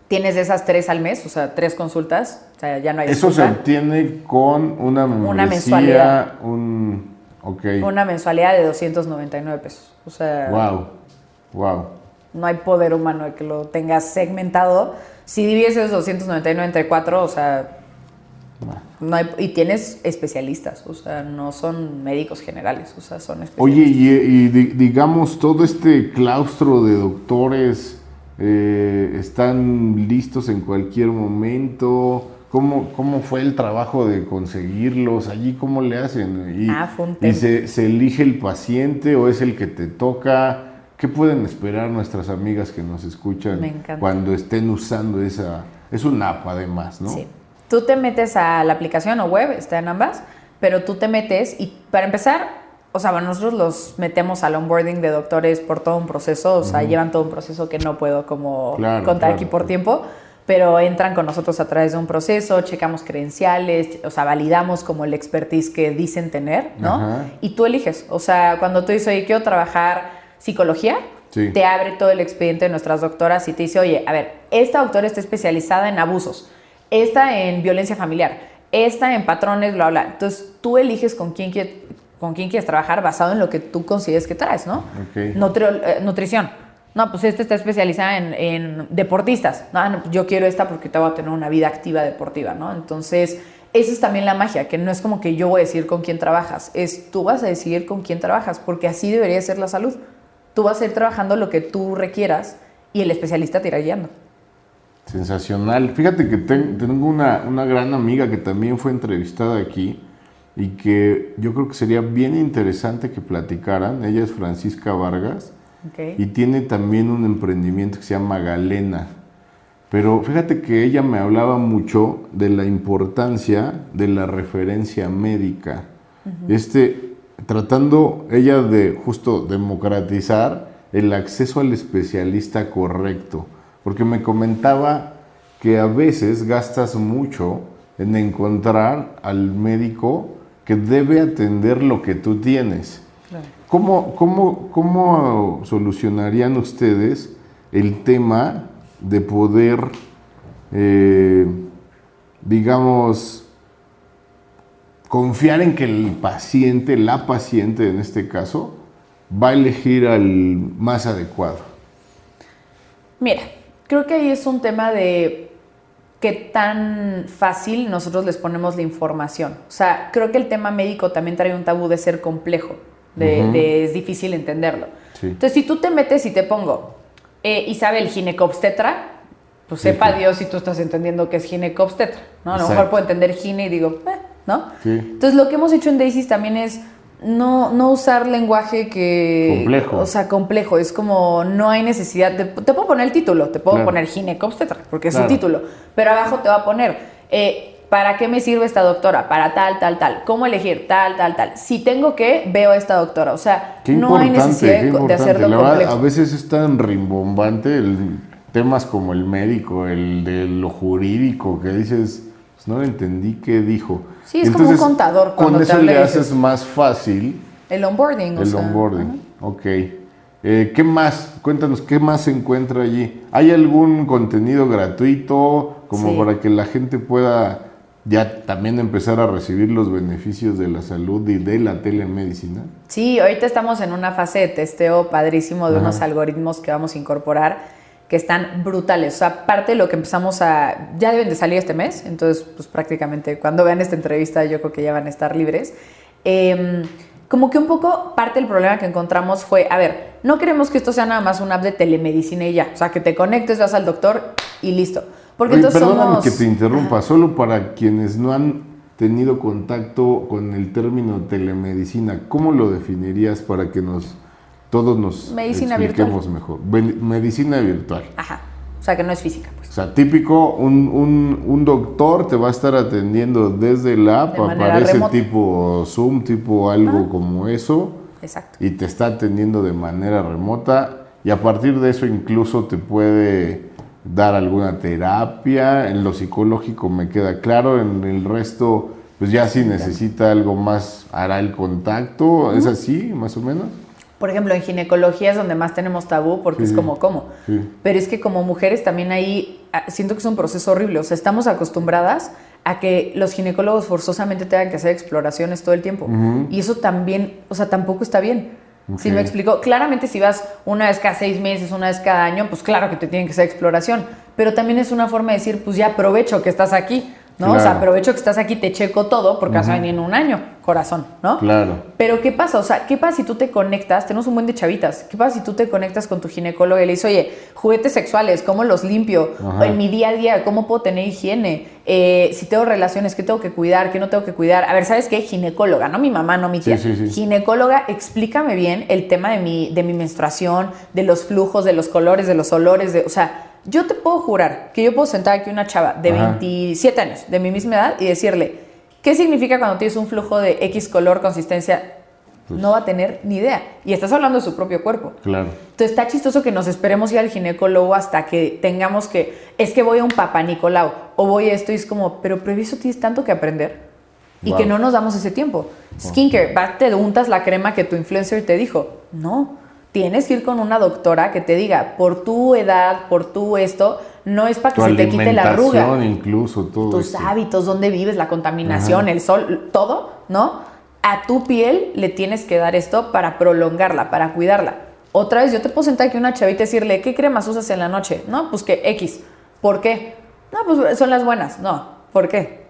tienes esas tres al mes, o sea, tres consultas, o sea, ya no hay
Eso se obtiene con una,
una mensualidad.
Un, okay.
Una mensualidad de 299 pesos. O sea.
Wow. Wow.
No hay poder humano de que lo tengas segmentado. Si divides esos 299 entre cuatro, o sea. No hay, y tienes especialistas, o sea, no son médicos generales, o sea, son especialistas.
Oye, y digamos, todo este claustro de doctores eh, están listos en cualquier momento. ¿Cómo, ¿Cómo fue el trabajo de conseguirlos? ¿Allí cómo le hacen? ¿Y,
ah,
y se, se, elige el paciente o es el que te toca? ¿Qué pueden esperar nuestras amigas que nos escuchan cuando estén usando esa... Es una app además, ¿no? Sí.
Tú te metes a la aplicación o web, está en ambas, pero tú te metes y para empezar o sea, nosotros los metemos al onboarding de doctores por todo un proceso, o sea, llevan todo un proceso que no puedo como contar aquí por tiempo, pero entran con nosotros a través de un proceso, checamos credenciales, o sea, validamos como el expertise que dicen tener, ¿no? Y tú eliges, o sea, cuando tú dices, oye, quiero trabajar psicología, te abre todo el expediente de nuestras doctoras y te dice, oye, a ver, esta doctora está especializada en abusos, esta en violencia familiar, esta en patrones, bla, bla. Entonces tú eliges con quién quieres con quién quieres trabajar basado en lo que tú consideres que traes, ¿no?
Okay.
Eh, nutrición. No, pues este está especializada en, deportistas. No, pues yo quiero esta porque te voy a tener una vida activa deportiva, ¿no? Entonces, esa es también la magia, que no es como que yo voy a decir con quién trabajas, es tú vas a decidir con quién trabajas, porque así debería ser la salud. Tú vas a ir trabajando lo que tú requieras y el especialista te irá guiando.
Sensacional. Fíjate que tengo una, una gran amiga que también fue entrevistada aquí y que yo creo que sería bien interesante que platicaran. Ella es Francisca Vargas y tiene también un emprendimiento que se llama Galena. Pero fíjate que ella me hablaba mucho de la importancia de la referencia médica. Este, tratando ella de justo democratizar el acceso al especialista correcto. Porque me comentaba que a veces gastas mucho en encontrar al médico que debe atender lo que tú tienes. ¿Cómo, cómo, solucionarían ustedes el tema de poder, eh, digamos, confiar en que el paciente, la paciente en este caso, va a elegir al más adecuado?
Mira, creo que ahí es un tema de qué tan fácil nosotros les ponemos la información. O sea, creo que el tema médico también trae un tabú de ser complejo, de, es difícil entenderlo. Entonces, si tú te metes y te pongo eh, Isabel ginecobstetra, pues sepa Dios si tú estás entendiendo que es ginecobstetra, ¿no? A lo mejor puedo entender gine y digo, eh, ¿no? Entonces, lo que hemos hecho en Daisy también es no, no usar lenguaje que...
Complejo.
O sea, complejo. Es como, no hay necesidad de... Te puedo poner el título, te puedo poner ginecobstetra, porque es un título. Pero abajo te va a poner, eh, ¿para qué me sirve esta doctora? Para tal, tal, tal. ¿Cómo elegir? Tal, tal, tal. Si tengo que, veo a esta doctora. O sea, no hay necesidad de hacerlo complejo.
A veces es tan rimbombante el temas como el médico, el de lo jurídico, que dices, no entendí qué dijo.
Sí, es como un contador.
Cuando con eso le haces más fácil.
El onboarding.
El onboarding, ok. Eh, ¿Qué más? Cuéntanos, ¿qué más se encuentra allí? ¿Hay algún contenido gratuito como para que la gente pueda ya también empezar a recibir los beneficios de la salud y de la telemedicina?
Sí, ahorita estamos en una fase de testeo padrísimo de unos algoritmos que vamos a incorporar que están brutales. O sea, parte de lo que empezamos a... Ya deben de salir este mes, entonces pues prácticamente cuando vean esta entrevista yo creo que ya van a estar libres. Eh, como que un poco parte del problema que encontramos fue, a ver, no queremos que esto sea nada más una app de telemedicina y ya, o sea, que te conectes, vas al doctor y listo.
Porque entonces perdóname que te interrumpa, solo para quienes no han tenido contacto con el término telemedicina, ¿cómo lo definirías para que nos todos nos
Medicina
expliquemos mejor? Medicina virtual.
Ajá, o sea, que no es física.
O sea, típico, un, doctor te va a estar atendiendo desde la app, aparece tipo Zoom, tipo algo como eso.
Exacto.
Y te está atendiendo de manera remota. Y a partir de eso incluso te puede dar alguna terapia. En lo psicológico me queda claro. En el resto, pues ya si necesita algo más, hará el contacto. ¿Es así, más o menos?
Por ejemplo, en ginecología es donde más tenemos tabú porque es como, ¿cómo? Pero es que como mujeres también ahí ah, siento que es un proceso horrible. O sea, estamos acostumbradas a que los ginecólogos forzosamente tengan que hacer exploraciones todo el tiempo. Y eso también, o sea, tampoco está bien. Si me explico, claramente si vas una vez cada seis meses, una vez cada año, pues claro que te tienen que hacer exploración. Pero también es una forma de decir, pues ya aprovecho que estás aquí. ¿No? O sea, aprovecho que estás aquí, te checo todo porque vas a venir en un año, corazón, ¿no?
Claro.
Pero ¿qué pasa? O sea, ¿qué pasa si tú te conectas? Tenemos un buen de chavitas. ¿Qué pasa si tú te conectas con tu ginecólogo y le dices, oye, juguetes sexuales, ¿cómo los limpio? En mi día a día, ¿cómo puedo tener higiene? Eh, si tengo relaciones, ¿qué tengo que cuidar? ¿Qué no tengo que cuidar? A ver, ¿sabes qué? Ginecóloga, no mi mamá, no mi tía. Ginecóloga, explícame bien el tema de mi, de mi menstruación, de los flujos, de los colores, de los olores, de, o sea, yo te puedo jurar que yo puedo sentar aquí una chava de 27 años, de mi misma edad, y decirle, ¿qué significa cuando tienes un flujo de X color, consistencia? Pues no va a tener ni idea. Y estás hablando de su propio cuerpo.
Claro.
Entonces está chistoso que nos esperemos ir al ginecólogo hasta que tengamos que, es que voy a un papá Nicolau o voy a esto y es como, pero previso tienes tanto que aprender y que no nos damos ese tiempo. Skincare, te untas la crema que tu influencer te dijo. No tienes que ir con una doctora que te diga, por tu edad, por tu esto, no es para que se te quite la arruga.
incluso, todo
Tus hábitos, dónde vives, la contaminación, el sol, todo, ¿no? A tu piel le tienes que dar esto para prolongarla, para cuidarla. Otra vez, yo te puedo sentar aquí una chavita y decirle, ¿qué cremas usas en la noche? No, pues que X. ¿Por qué? No, pues son las buenas. No, ¿por qué?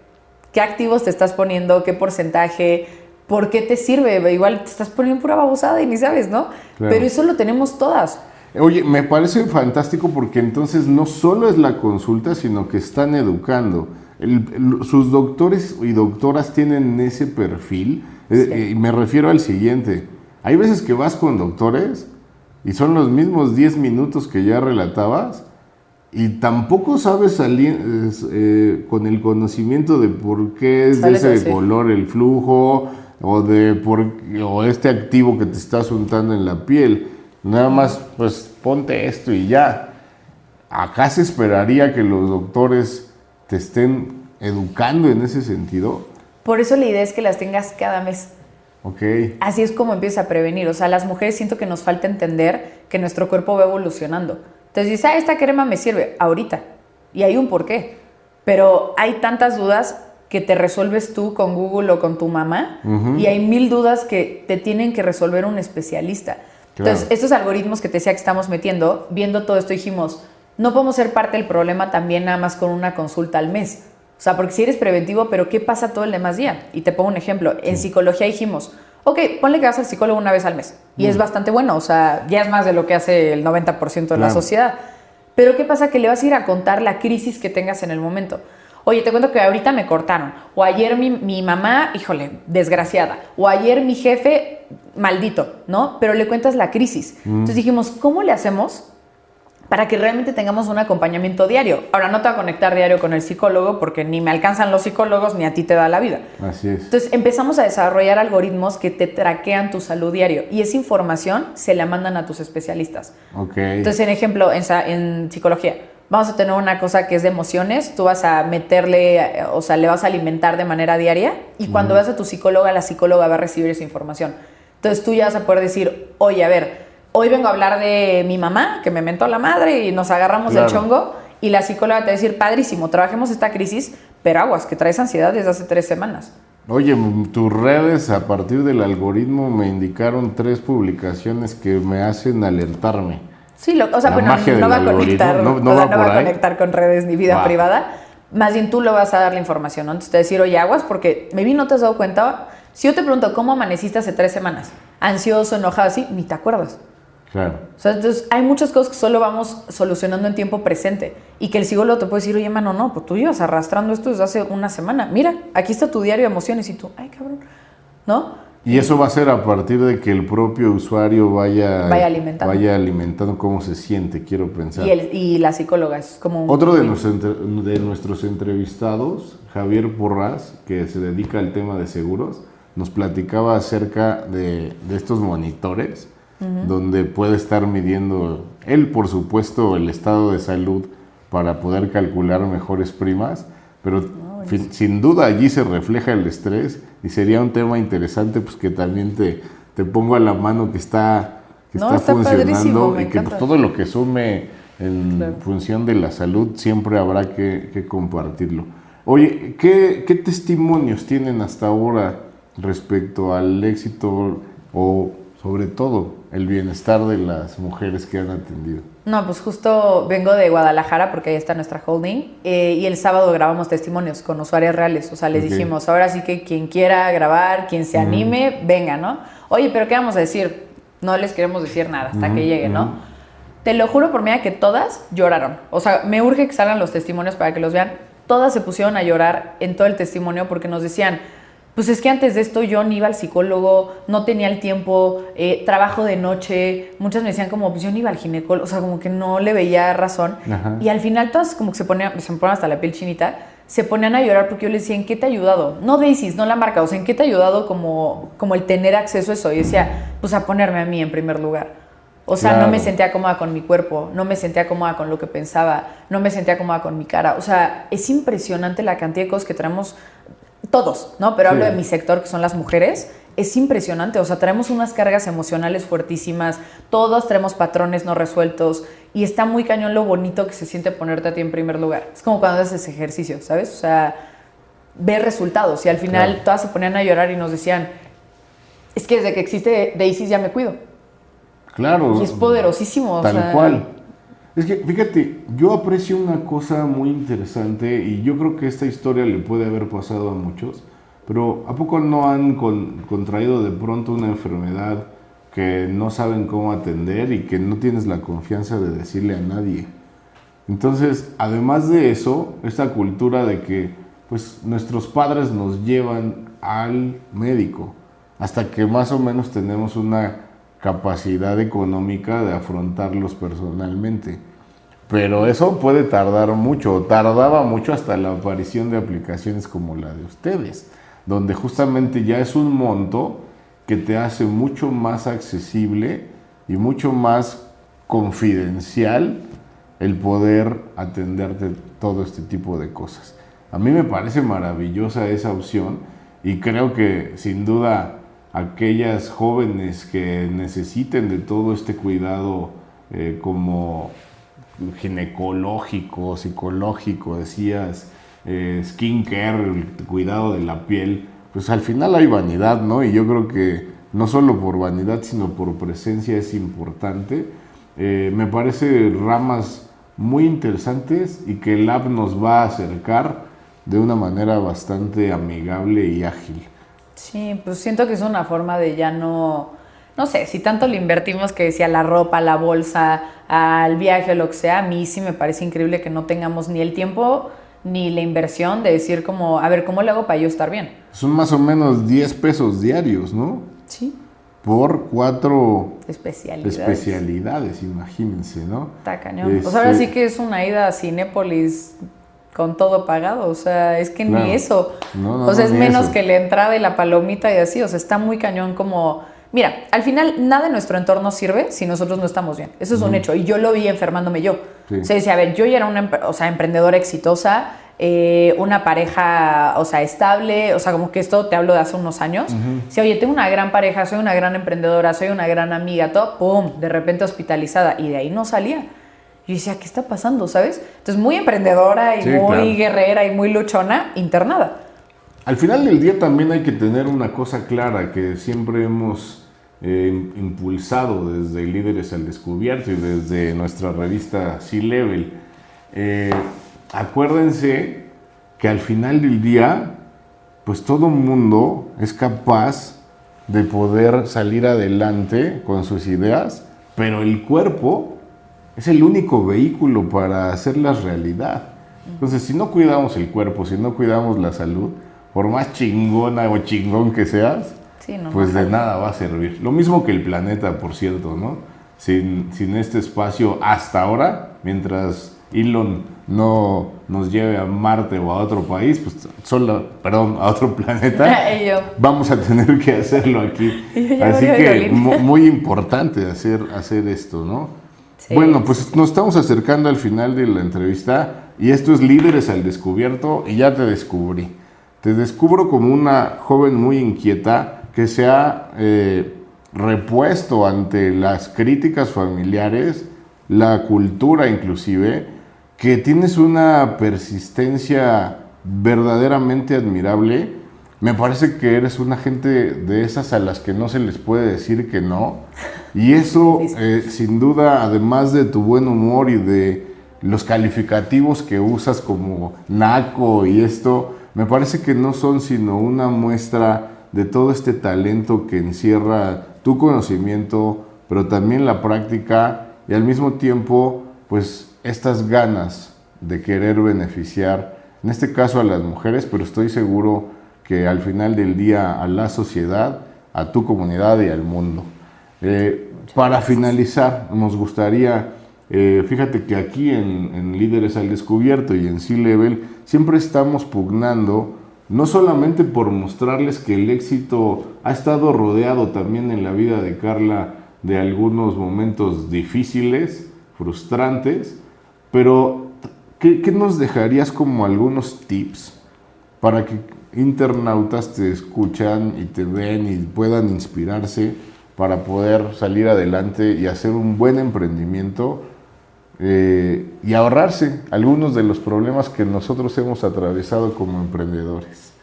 ¿Qué activos te estás poniendo? ¿Qué porcentaje? ¿Por qué te sirve? Igual te estás poniendo pura babosada y ni sabes, ¿no? Pero eso lo tenemos todas.
Oye, me parece fantástico porque entonces no solo es la consulta, sino que están educando. sus doctores y doctoras tienen ese perfil. Eh, y me refiero al siguiente. Hay veces que vas con doctores y son los mismos 10 minutos que ya relatabas y tampoco sabes salir eh, con el conocimiento de por qué es de ese color el flujo, o de por, o este activo que te estás untando en la piel. Nada más, pues ponte esto y ya. Acá se esperaría que los doctores te estén educando en ese sentido.
Por eso la idea es que las tengas cada mes.
Ok.
Así es como empieza a prevenir. O sea, las mujeres siento que nos falta entender que nuestro cuerpo va evolucionando. Entonces dices, ah, esta crema me sirve ahorita. Y hay un porqué. Pero hay tantas dudas que te resuelves tú con Google o con tu mamá y hay mil dudas que te tienen que resolver un especialista. Entonces, estos algoritmos que te decía que estamos metiendo, viendo todo esto dijimos, no podemos ser parte del problema también nada más con una consulta al mes. O sea, porque si eres preventivo, pero ¿qué pasa todo el demás día? Y te pongo un ejemplo. En psicología dijimos, ok, ponle que vas al psicólogo una vez al mes. Y es bastante bueno, o sea, ya es más de lo que hace el 90% de la sociedad. Pero ¿qué pasa? Que le vas a ir a contar la crisis que tengas en el momento oye, te cuento que ahorita me cortaron, o ayer mi, mamá, híjole, desgraciada, o ayer mi jefe, maldito, ¿no? Pero le cuentas la crisis. Mm. Entonces dijimos, ¿cómo le hacemos para que realmente tengamos un acompañamiento diario. Ahora no te voy a conectar diario con el psicólogo porque ni me alcanzan los psicólogos ni a ti te da la vida.
Así es.
Entonces empezamos a desarrollar algoritmos que te traquean tu salud diario y esa información se la mandan a tus especialistas.
Ok.
Entonces, en ejemplo, en, en psicología, vamos a tener una cosa que es de emociones, tú vas a meterle, o sea, le vas a alimentar de manera diaria y cuando vas a tu psicóloga, la psicóloga va a recibir esa información. Entonces tú ya vas a poder decir, oye, a ver, hoy vengo a hablar de mi mamá, que me mentó la madre y nos agarramos del chongo. Y la psicóloga te va a decir, padrísimo, trabajemos esta crisis, pero aguas, que traes ansiedad desde hace tres semanas.
Oye, tus redes a partir del algoritmo me indicaron tres publicaciones que me hacen alertarme.
Sí, o sea, bueno, no va a conectar, no, va, a conectar con redes ni vida privada. Más bien tú lo vas a dar la información, ¿no? Entonces te decir, oye, aguas, porque me vi, no te has dado cuenta. Si yo te pregunto, ¿cómo amaneciste hace tres semanas? Ansioso, enojado, así, ni te acuerdas.
Claro.
O sea, entonces hay muchas cosas que solo vamos solucionando en tiempo presente y que el psicólogo te puede decir, oye, mano, no, pues tú ibas arrastrando esto desde hace una semana. Mira, aquí está tu diario de emociones y tú, ay, cabrón, ¿no?
Y eso va a ser a partir de que el propio usuario vaya,
vaya, alimentando.
vaya alimentando cómo se siente, quiero pensar.
Y, el, y la psicóloga es como...
Otro de, de nuestros entrevistados, Javier Porras, que se dedica al tema de seguros, nos platicaba acerca de, de estos monitores donde puede estar midiendo él, por supuesto, el estado de salud para poder calcular mejores primas, pero sin duda allí se refleja el estrés y sería un tema interesante pues que también te, te pongo a la mano que está, que está, funcionando y que pues, todo lo que sume en función de la salud siempre habrá que, que compartirlo. Oye, ¿qué, ¿qué testimonios tienen hasta ahora respecto al éxito o sobre todo el bienestar de las mujeres que han atendido?
No, pues justo vengo de Guadalajara porque ahí está nuestra holding eh, y el sábado grabamos testimonios con usuarios reales. O sea, les dijimos, ahora sí que quien quiera grabar, quien se anime, venga, ¿no? Oye, pero ¿qué vamos a decir? No les queremos decir nada hasta que llegue, ¿no? Te lo juro por mí que todas lloraron. O sea, me urge que salgan los testimonios para que los vean. Todas se pusieron a llorar en todo el testimonio porque nos decían, pues es que antes de esto yo ni iba al psicólogo, no tenía el tiempo, eh, trabajo de noche, muchas me decían como, pues yo ni iba al ginecólogo, o sea, como que no le veía razón. Y al final todas como que se ponían, se me ponen hasta la piel chinita, se ponían a llorar porque yo les decía, ¿en qué te ha ayudado? No Daisy, no la marca, o sea, ¿en qué te ha ayudado como, como el tener acceso a eso? Y decía, pues a ponerme a mí en primer lugar. O sea, no me sentía cómoda con mi cuerpo, no me sentía cómoda con lo que pensaba, no me sentía cómoda con mi cara. O sea, es impresionante la cantidad de cosas que traemos todos, ¿no? Pero hablo de mi sector, que son las mujeres. Es impresionante, o sea, traemos unas cargas emocionales fuertísimas, todos tenemos patrones no resueltos y está muy cañón lo bonito que se siente ponerte a ti en primer lugar. Es como cuando haces ejercicio, ¿sabes? O sea, ver resultados y al final todas se ponían a llorar y nos decían, es que desde que existe Daisy ya me cuido.
Claro.
Y es poderosísimo.
Tal cual. Es que, fíjate, yo aprecio una cosa muy interesante y yo creo que esta historia le puede haber pasado a muchos, pero ¿a poco no han contraído de pronto una enfermedad que no saben cómo atender y que no tienes la confianza de decirle a nadie? Entonces, además de eso, esta cultura de que pues nuestros padres nos llevan al médico hasta que más o menos tenemos una capacidad económica de afrontarlos personalmente. Pero eso puede tardar mucho, tardaba mucho hasta la aparición de aplicaciones como la de ustedes, donde justamente ya es un monto que te hace mucho más accesible y mucho más confidencial el poder atenderte todo este tipo de cosas. A mí me parece maravillosa esa opción y creo que sin duda aquellas jóvenes que necesiten de todo este cuidado eh, como ginecológico, psicológico, decías, eh, skincare, el cuidado de la piel, pues al final hay vanidad, ¿no? Y yo creo que no solo por vanidad, sino por presencia es importante. Eh, me parece ramas muy interesantes y que el app nos va a acercar de una manera bastante amigable y ágil.
Sí, pues siento que es una forma de ya no no sé, si tanto le invertimos que decía la ropa, la bolsa, al viaje o lo que sea, a mí sí me parece increíble que no tengamos ni el tiempo ni la inversión de decir como, a ver, ¿cómo le hago para yo estar bien?
Son más o menos 10 pesos diarios, ¿no?
Sí.
por cuatro
especialidades.
especialidades, imagínense, ¿no?
Está cañón. Pues ahora sí que es una ida a Cinépolis con todo pagado, o sea, es que ni eso. o sea, es menos que la entrada y la palomita y así, o sea, está muy cañón como... Mira, al final nada en nuestro entorno sirve si nosotros no estamos bien. Eso es un hecho. Y yo lo vi enfermándome yo. O sea, decía, a ver, yo ya era una o sea, emprendedora exitosa, eh, una pareja, o sea, estable, o sea, como que esto te hablo de hace unos años. Si, oye, tengo una gran pareja, soy una gran emprendedora, soy una gran amiga, todo, pum, de repente hospitalizada. Y de ahí no salía. Y decía, ¿qué está pasando, sabes? Entonces, muy emprendedora y muy guerrera y muy luchona, internada.
Al final del día también hay que tener una cosa clara que siempre hemos eh, impulsado desde Líderes al Descubierto y desde nuestra revista C-Level. Eh, acuérdense que al final del día, pues todo mundo es capaz de poder salir adelante con sus ideas, pero el cuerpo es el único vehículo para hacerlas realidad. Entonces, si no cuidamos el cuerpo, si no cuidamos la salud, por más chingona o chingón que seas, pues de nada va a servir. Lo mismo que el planeta, por cierto, ¿no? Sin, sin este espacio hasta ahora, mientras Elon no nos lleve a Marte o a otro país, pues solo, perdón, a otro planeta, [laughs] vamos a tener que hacerlo aquí. Así que muy importante hacer, hacer esto, ¿no? Bueno, pues nos estamos acercando al final de la entrevista y esto es Líderes al Descubierto y ya te descubrí. Te descubro como una joven muy inquieta que se ha eh, repuesto ante las críticas familiares, la cultura inclusive, que tienes una persistencia verdaderamente admirable. Me parece que eres una gente de esas a las que no se les puede decir que no. Y eso, eh, sin duda, además de tu buen humor y de los calificativos que usas como naco y esto, me parece que no son sino una muestra de todo este talento que encierra tu conocimiento, pero también la práctica y al mismo tiempo, pues estas ganas de querer beneficiar, en este caso a las mujeres, pero estoy seguro que al final del día a la sociedad, a tu comunidad y al mundo. Eh, para finalizar, nos gustaría, eh, fíjate que aquí en, en, Líderes al Descubierto y en C-Level siempre estamos pugnando, no solamente por mostrarles que el éxito ha estado rodeado también en la vida de Carla de algunos momentos difíciles, frustrantes, pero, ¿qué, nos dejarías como algunos tips para que internautas te escuchan y te ven y puedan inspirarse para poder salir adelante y hacer un buen emprendimiento eh, y ahorrarse algunos de los problemas que nosotros hemos atravesado como emprendedores?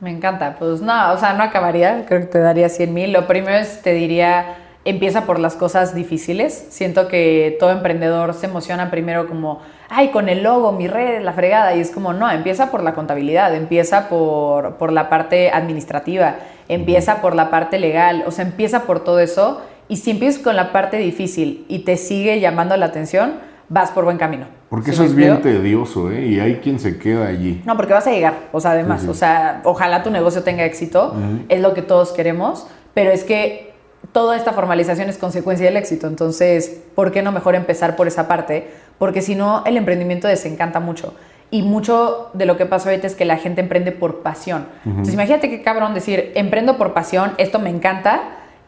Me encanta, pues no, o sea, no acabaría, creo que te daría 100 mil. Lo primero es, te diría, empieza por las cosas difíciles. Siento que todo emprendedor se emociona primero como, ay, con el logo, mi red, la fregada. Y es como, no, empieza por la contabilidad, empieza por, por la parte administrativa, empieza por la parte legal, o sea, empieza por todo eso. Y si empiezas con la parte difícil y te sigue llamando la atención, vas por buen camino.
Porque eso es bien tedioso, ¿eh? Y hay quien se queda allí.
No, porque vas a llegar, o sea, además, o sea, ojalá tu negocio tenga éxito, es lo que todos queremos, pero es que toda esta formalización es consecuencia del éxito. Entonces, ¿por qué no mejor empezar por esa parte? Porque si no, el emprendimiento desencanta mucho. Y mucho de lo que pasa ahorita es que la gente emprende por pasión. Entonces, imagínate qué cabrón decir, emprendo por pasión, esto me encanta,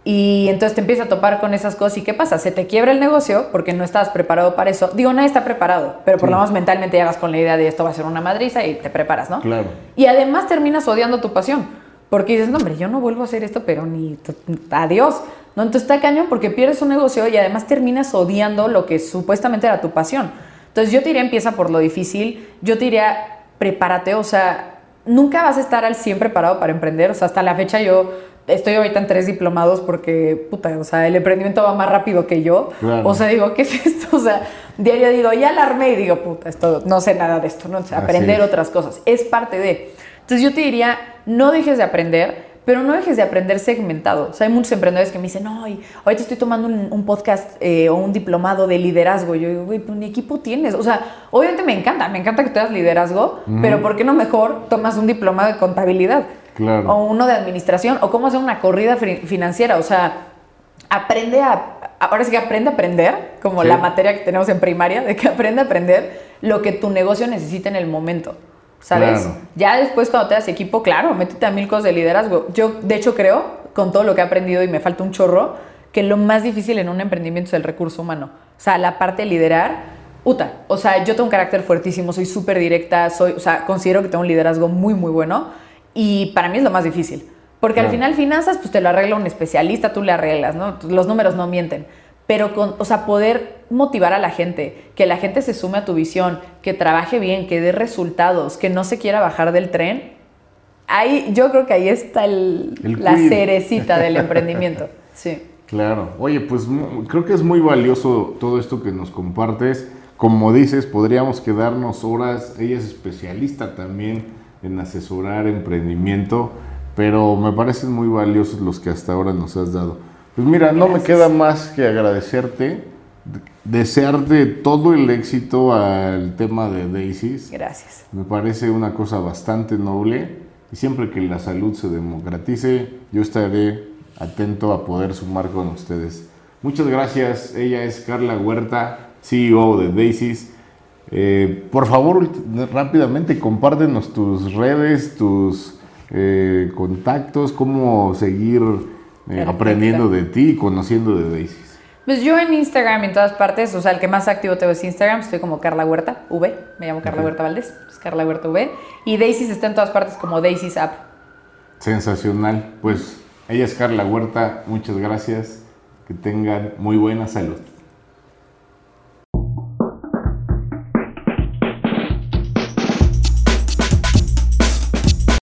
y entonces te empiezas a topar con esas cosas. ¿Y qué pasa? Se te quiebra el negocio porque no estabas preparado para eso. Digo, nadie está preparado, pero por lo menos mentalmente llegas con la idea de esto va a ser una madriza y te preparas, ¿no?
Claro.
Y además terminas odiando tu pasión. Porque dices, no, hombre, yo no vuelvo a hacer esto, pero ni adiós. ¿No? Entonces está cañón porque pierdes un negocio y además terminas odiando lo que supuestamente era tu pasión. Entonces yo te diría, empieza por lo difícil. Yo te diría, prepárate. O sea, nunca vas a estar al 100 preparado para emprender. O sea, hasta la fecha yo estoy ahorita en tres diplomados porque, puta, o sea, el emprendimiento va más rápido que yo. O sea, digo, ¿qué es esto? O sea, diario digo, ya alarmé y digo, puta, esto, no sé nada de esto, ¿no? aprender otras cosas. Es parte de... Entonces yo te diría, no dejes de aprender, pero no dejes de aprender segmentado. O sea, hay muchos emprendedores que me dicen, no, ahorita estoy tomando un, podcast eh, o un diplomado de liderazgo. Yo digo, güey, pues ni equipo tienes. O sea, obviamente me encanta, me encanta que tú hagas liderazgo, pero ¿por qué no mejor tomas un diplomado de contabilidad?
Claro.
O uno de administración, o cómo hacer una corrida financiera. O sea, aprende a, ahora sí que aprende a aprender, como la materia que tenemos en primaria, de que aprende a aprender lo que tu negocio necesita en el momento. ¿Sabes? Ya después cuando te das equipo, claro, métete a mil cosas de liderazgo. Yo, de hecho, creo, con todo lo que he aprendido y me falta un chorro, que lo más difícil en un emprendimiento es el recurso humano. O sea, la parte de liderar, Uta, o sea, yo tengo un carácter fuertísimo, soy súper directa, soy, o sea, considero que tengo un liderazgo muy, muy bueno y para mí es lo más difícil. Porque al final finanzas, pues te lo arregla un especialista, tú le arreglas, ¿no? Los números no mienten. Pero, con, o sea, poder motivar a la gente, que la gente se sume a tu visión, que trabaje bien, que dé resultados, que no se quiera bajar del tren, ahí, yo creo que ahí está la cerecita del [laughs] emprendimiento. Sí.
Claro. Oye, pues creo que es muy valioso todo esto que nos compartes. Como dices, podríamos quedarnos horas. Ella es especialista también en asesorar emprendimiento, pero me parecen muy valiosos los que hasta ahora nos has dado. Pues mira, no me queda más que agradecerte, desearte todo el éxito al tema de Daisies.
Gracias.
Me parece una cosa bastante noble y siempre que la salud se democratice, yo estaré atento a poder sumar con ustedes. Muchas gracias. Ella es Carla Huerta, CEO de Daisies. Eh, por favor, rápidamente compártenos tus redes, tus eh, contactos, cómo seguir eh, aprendiendo de ti y conociendo de Daisies.
Pues yo en Instagram en todas partes, o sea, el que más activo tengo es Instagram, estoy como Carla Huerta, V, me llamo Carla Huerta Valdés, es Carla Huerta V, y Daisies está en todas partes como Daisies App.
Sensacional, pues ella es Carla Huerta, muchas gracias, que tengan muy buena salud.